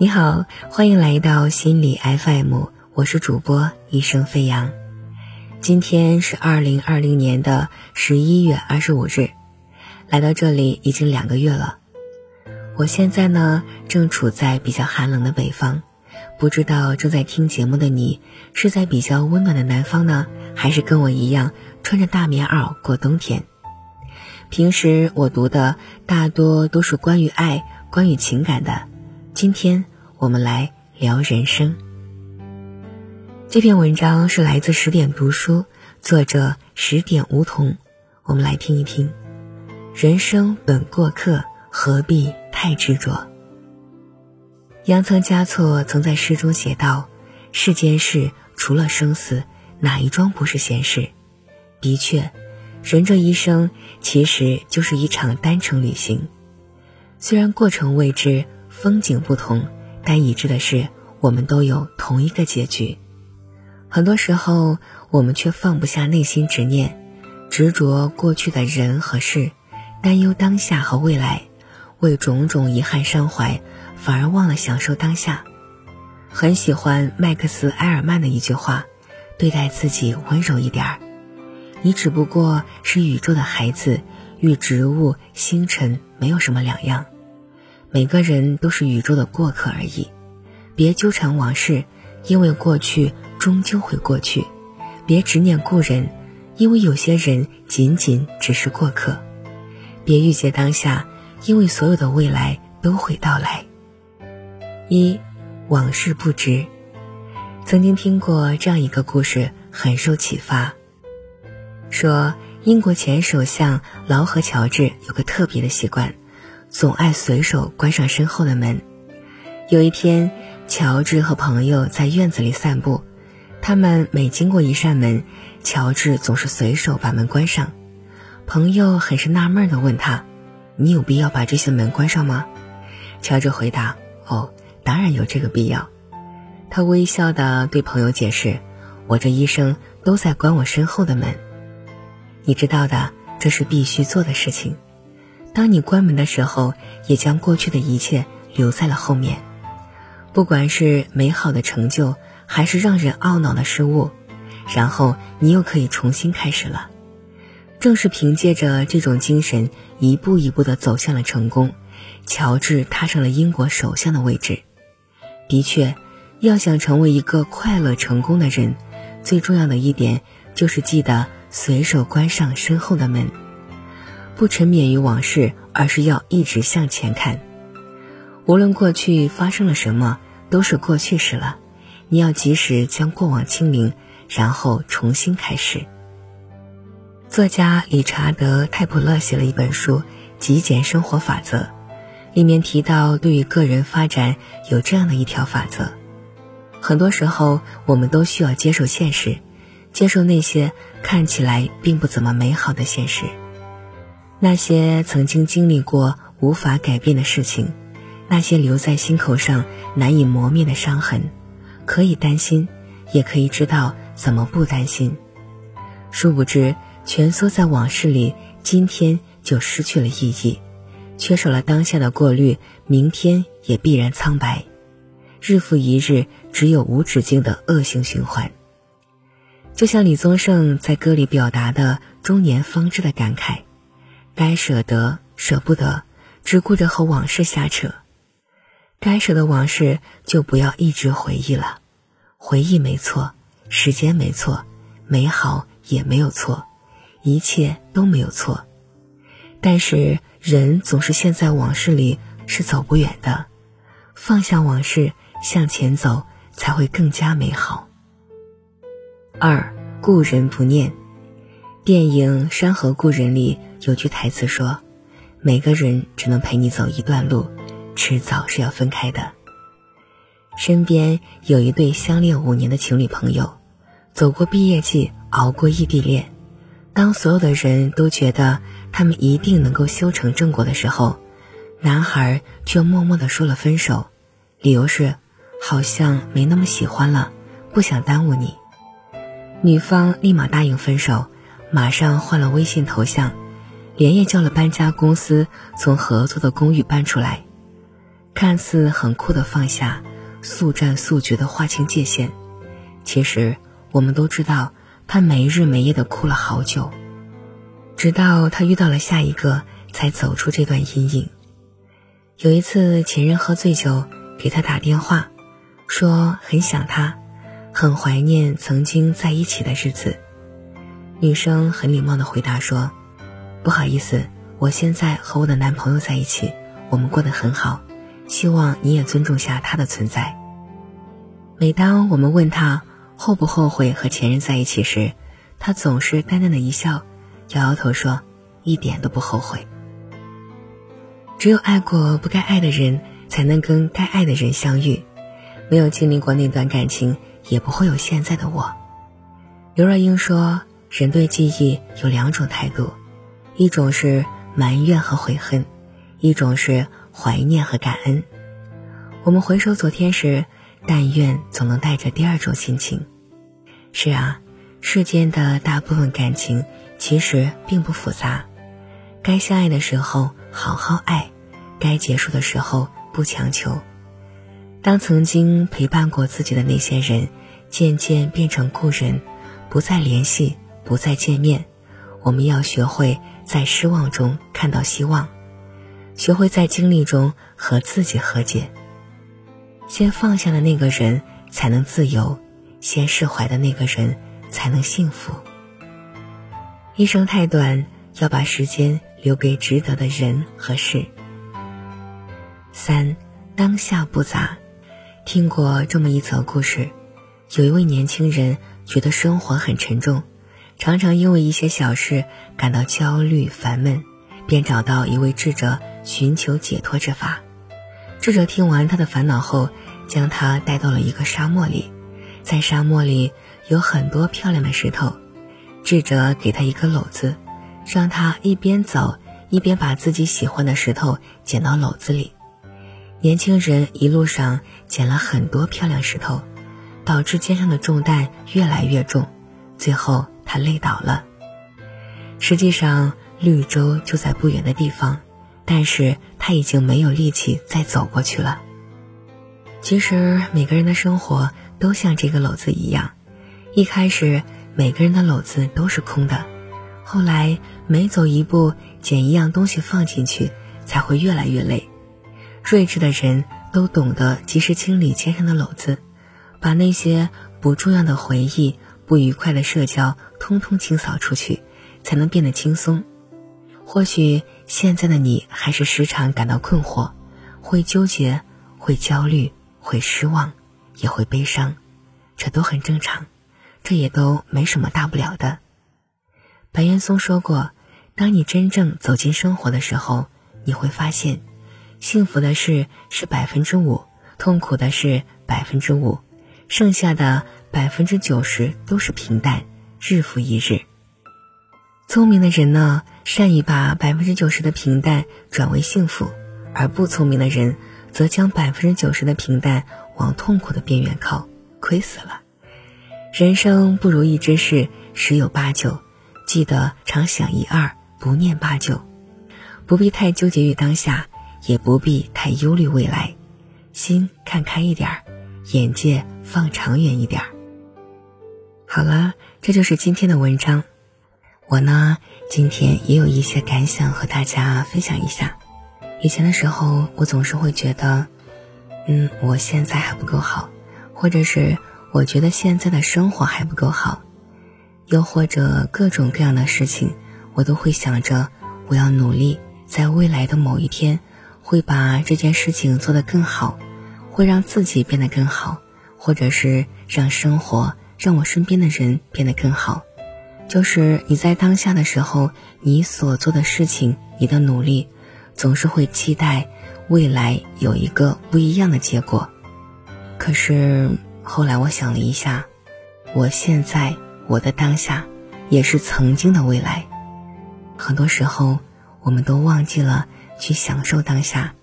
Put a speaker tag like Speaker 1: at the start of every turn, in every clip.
Speaker 1: 你好，欢迎来到心理 FM，我是主播一生飞扬。今天是二零二零年的十一月二十五日，来到这里已经两个月了。我现在呢正处在比较寒冷的北方，不知道正在听节目的你是在比较温暖的南方呢，还是跟我一样穿着大棉袄过冬天？平时我读的大多都是关于爱、关于情感的。今天我们来聊人生。这篇文章是来自十点读书，作者十点梧桐。我们来听一听：人生本过客，何必太执着？杨曾嘉措曾在诗中写道：“世间事除了生死，哪一桩不是闲事？”的确，人这一生其实就是一场单程旅行，虽然过程未知。风景不同，但已知的是，我们都有同一个结局。很多时候，我们却放不下内心执念，执着过去的人和事，担忧当下和未来，为种种遗憾伤怀，反而忘了享受当下。很喜欢麦克斯·埃尔曼的一句话：“对待自己温柔一点儿，你只不过是宇宙的孩子，与植物、星辰没有什么两样。”每个人都是宇宙的过客而已，别纠缠往事，因为过去终究会过去；别执念故人，因为有些人仅仅只是过客；别郁结当下，因为所有的未来都会到来。一，往事不值。曾经听过这样一个故事，很受启发，说英国前首相劳合乔治有个特别的习惯。总爱随手关上身后的门。有一天，乔治和朋友在院子里散步，他们每经过一扇门，乔治总是随手把门关上。朋友很是纳闷的问他：“你有必要把这些门关上吗？”乔治回答：“哦，当然有这个必要。”他微笑的对朋友解释：“我这一生都在关我身后的门，你知道的，这是必须做的事情。”当你关门的时候，也将过去的一切留在了后面，不管是美好的成就，还是让人懊恼的失误，然后你又可以重新开始了。正是凭借着这种精神，一步一步的走向了成功，乔治踏上了英国首相的位置。的确，要想成为一个快乐成功的人，最重要的一点就是记得随手关上身后的门。不沉湎于往事，而是要一直向前看。无论过去发生了什么，都是过去式了。你要及时将过往清零，然后重新开始。作家理查德·泰普勒写了一本书《极简生活法则》，里面提到，对于个人发展有这样的一条法则：很多时候，我们都需要接受现实，接受那些看起来并不怎么美好的现实。那些曾经经历过无法改变的事情，那些留在心口上难以磨灭的伤痕，可以担心，也可以知道怎么不担心。殊不知，蜷缩在往事里，今天就失去了意义，缺少了当下的过滤，明天也必然苍白。日复一日，只有无止境的恶性循环。就像李宗盛在歌里表达的“中年方知”的感慨。该舍得舍不得，只顾着和往事瞎扯；该舍的往事就不要一直回忆了。回忆没错，时间没错，美好也没有错，一切都没有错。但是人总是陷在往事里，是走不远的。放下往事，向前走，才会更加美好。二故人不念。电影《山河故人》里有句台词说：“每个人只能陪你走一段路，迟早是要分开的。”身边有一对相恋五年的情侣朋友，走过毕业季，熬过异地恋。当所有的人都觉得他们一定能够修成正果的时候，男孩却默默的说了分手，理由是好像没那么喜欢了，不想耽误你。女方立马答应分手。马上换了微信头像，连夜叫了搬家公司从合作的公寓搬出来。看似很酷的放下，速战速决的划清界限，其实我们都知道，他没日没夜的哭了好久，直到他遇到了下一个，才走出这段阴影。有一次，前任喝醉酒给他打电话，说很想他，很怀念曾经在一起的日子。女生很礼貌的回答说：“不好意思，我现在和我的男朋友在一起，我们过得很好。”希望你也尊重下他的存在。每当我们问他后不后悔和前任在一起时，他总是淡淡的一笑，摇摇头说：“一点都不后悔。”只有爱过不该爱的人，才能跟该爱的人相遇。没有经历过那段感情，也不会有现在的我。刘若英说：“人对记忆有两种态度，一种是埋怨和悔恨，一种是……”怀念和感恩，我们回首昨天时，但愿总能带着第二种心情。是啊，世间的大部分感情其实并不复杂，该相爱的时候好好爱，该结束的时候不强求。当曾经陪伴过自己的那些人渐渐变成故人，不再联系，不再见面，我们要学会在失望中看到希望。学会在经历中和自己和解。先放下的那个人才能自由，先释怀的那个人才能幸福。一生太短，要把时间留给值得的人和事。三，当下不杂。听过这么一则故事，有一位年轻人觉得生活很沉重，常常因为一些小事感到焦虑烦闷，便找到一位智者。寻求解脱之法。智者听完他的烦恼后，将他带到了一个沙漠里，在沙漠里有很多漂亮的石头。智者给他一个篓子，让他一边走一边把自己喜欢的石头捡到篓子里。年轻人一路上捡了很多漂亮石头，导致肩上的重担越来越重，最后他累倒了。实际上，绿洲就在不远的地方。但是他已经没有力气再走过去了。其实每个人的生活都像这个篓子一样，一开始每个人的篓子都是空的，后来每走一步捡一样东西放进去，才会越来越累。睿智的人都懂得及时清理肩上的篓子，把那些不重要的回忆、不愉快的社交通通清扫出去，才能变得轻松。或许现在的你还是时常感到困惑，会纠结，会焦虑，会失望，也会悲伤，这都很正常，这也都没什么大不了的。白岩松说过，当你真正走进生活的时候，你会发现，幸福的事是百分之五，痛苦的是百分之五，剩下的百分之九十都是平淡，日复一日。聪明的人呢，善于把百分之九十的平淡转为幸福，而不聪明的人则将百分之九十的平淡往痛苦的边缘靠，亏死了。人生不如意之事十有八九，记得常想一二，不念八九。不必太纠结于当下，也不必太忧虑未来，心看开一点儿，眼界放长远一点儿。好了，这就是今天的文章。我呢，今天也有一些感想和大家分享一下。以前的时候，我总是会觉得，嗯，我现在还不够好，或者是我觉得现在的生活还不够好，又或者各种各样的事情，我都会想着我要努力，在未来的某一天，会把这件事情做得更好，会让自己变得更好，或者是让生活，让我身边的人变得更好。就是你在当下的时候，你所做的事情，你的努力，总是会期待未来有一个不一样的结果。可是后来我想了一下，我现在我的当下，也是曾经的未来。很多时候，我们都忘记了去享受当下。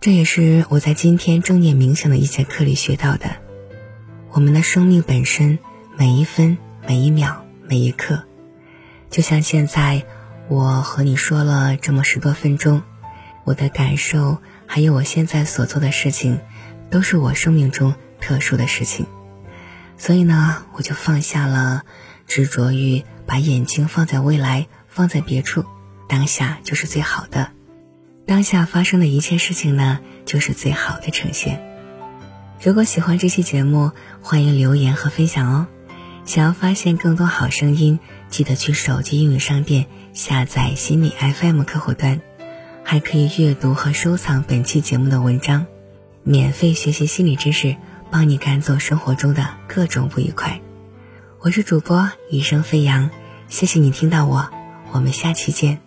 Speaker 1: 这也是我在今天正念冥想的一节课里学到的。我们的生命本身，每一分每一秒。每一刻，就像现在，我和你说了这么十多分钟，我的感受，还有我现在所做的事情，都是我生命中特殊的事情。所以呢，我就放下了执着于把眼睛放在未来，放在别处，当下就是最好的。当下发生的一切事情呢，就是最好的呈现。如果喜欢这期节目，欢迎留言和分享哦。想要发现更多好声音，记得去手机应用商店下载心理 FM 客户端，还可以阅读和收藏本期节目的文章，免费学习心理知识，帮你赶走生活中的各种不愉快。我是主播一生飞扬，谢谢你听到我，我们下期见。